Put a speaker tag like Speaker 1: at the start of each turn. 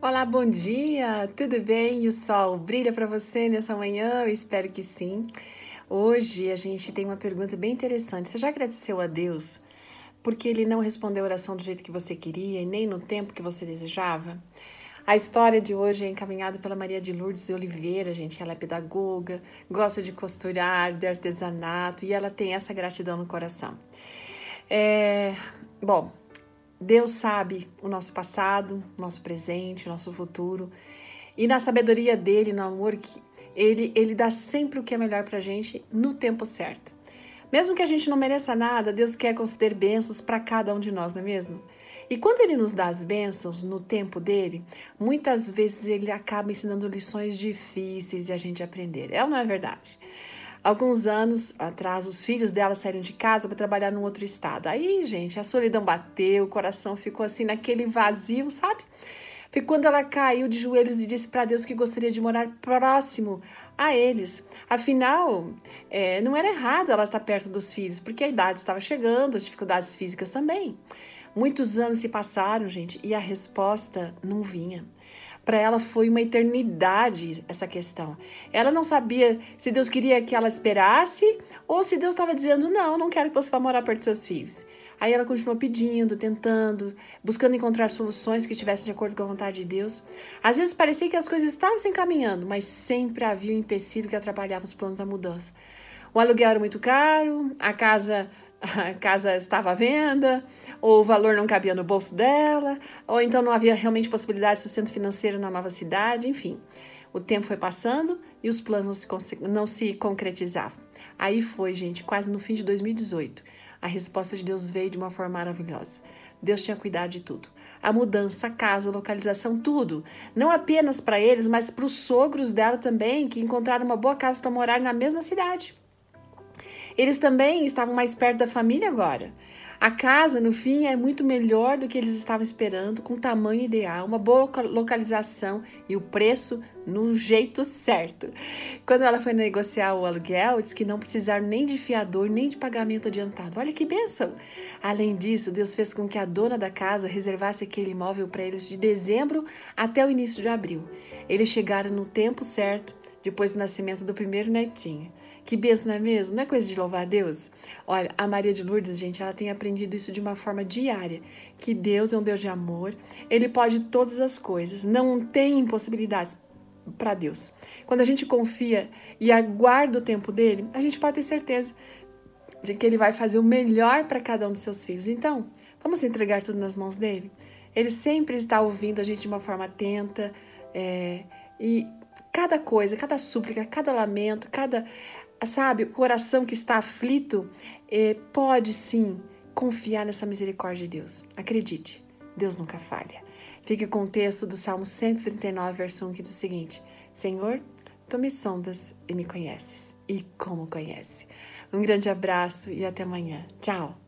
Speaker 1: Olá, bom dia! Tudo bem? O sol brilha para você nessa manhã? Eu espero que sim. Hoje a gente tem uma pergunta bem interessante. Você já agradeceu a Deus porque ele não respondeu a oração do jeito que você queria e nem no tempo que você desejava? A história de hoje é encaminhada pela Maria de Lourdes Oliveira, gente. Ela é pedagoga, gosta de costurar, de artesanato e ela tem essa gratidão no coração. É, bom, Deus sabe o nosso passado, nosso presente, nosso futuro. E na sabedoria dele, no amor, ele, ele dá sempre o que é melhor pra gente no tempo certo. Mesmo que a gente não mereça nada, Deus quer conceder bênçãos para cada um de nós, não é mesmo? E quando ele nos dá as bênçãos no tempo dele, muitas vezes ele acaba ensinando lições difíceis e a gente aprender. É ou não é verdade? Alguns anos atrás, os filhos dela saíram de casa para trabalhar num outro estado. Aí, gente, a solidão bateu, o coração ficou assim naquele vazio, sabe? Foi quando ela caiu de joelhos e disse para Deus que gostaria de morar próximo a eles. Afinal, é, não era errado ela estar perto dos filhos, porque a idade estava chegando, as dificuldades físicas também. Muitos anos se passaram, gente, e a resposta não vinha. Para ela foi uma eternidade essa questão. Ela não sabia se Deus queria que ela esperasse ou se Deus estava dizendo: não, não quero que você vá morar perto dos seus filhos. Aí ela continuou pedindo, tentando, buscando encontrar soluções que estivessem de acordo com a vontade de Deus. Às vezes parecia que as coisas estavam se encaminhando, mas sempre havia um empecilho que atrapalhava os planos da mudança. O aluguel era muito caro, a casa a casa estava à venda, ou o valor não cabia no bolso dela, ou então não havia realmente possibilidade de sustento financeiro na nova cidade, enfim. O tempo foi passando e os planos não se concretizavam. Aí foi, gente, quase no fim de 2018. A resposta de Deus veio de uma forma maravilhosa. Deus tinha cuidado de tudo. A mudança, a casa, a localização, tudo. Não apenas para eles, mas para os sogros dela também, que encontraram uma boa casa para morar na mesma cidade. Eles também estavam mais perto da família agora. A casa, no fim, é muito melhor do que eles estavam esperando, com tamanho ideal, uma boa localização e o preço no jeito certo. Quando ela foi negociar o aluguel, disse que não precisaram nem de fiador, nem de pagamento adiantado. Olha que bênção! Além disso, Deus fez com que a dona da casa reservasse aquele imóvel para eles de dezembro até o início de abril. Eles chegaram no tempo certo, depois do nascimento do primeiro netinho. Que bênção, não é mesmo? Não é coisa de louvar a Deus? Olha, a Maria de Lourdes, gente, ela tem aprendido isso de uma forma diária. Que Deus é um Deus de amor, Ele pode todas as coisas, não tem impossibilidades para Deus. Quando a gente confia e aguarda o tempo dele, a gente pode ter certeza de que ele vai fazer o melhor para cada um dos seus filhos. Então, vamos entregar tudo nas mãos dele? Ele sempre está ouvindo a gente de uma forma atenta é, e cada coisa, cada súplica, cada lamento, cada sabe, o coração que está aflito, é, pode sim confiar nessa misericórdia de Deus. Acredite, Deus nunca falha. Fique com o texto do Salmo 139, verso 1, que diz o seguinte: Senhor, tu me sondas e me conheces, e como conhece. Um grande abraço e até amanhã. Tchau!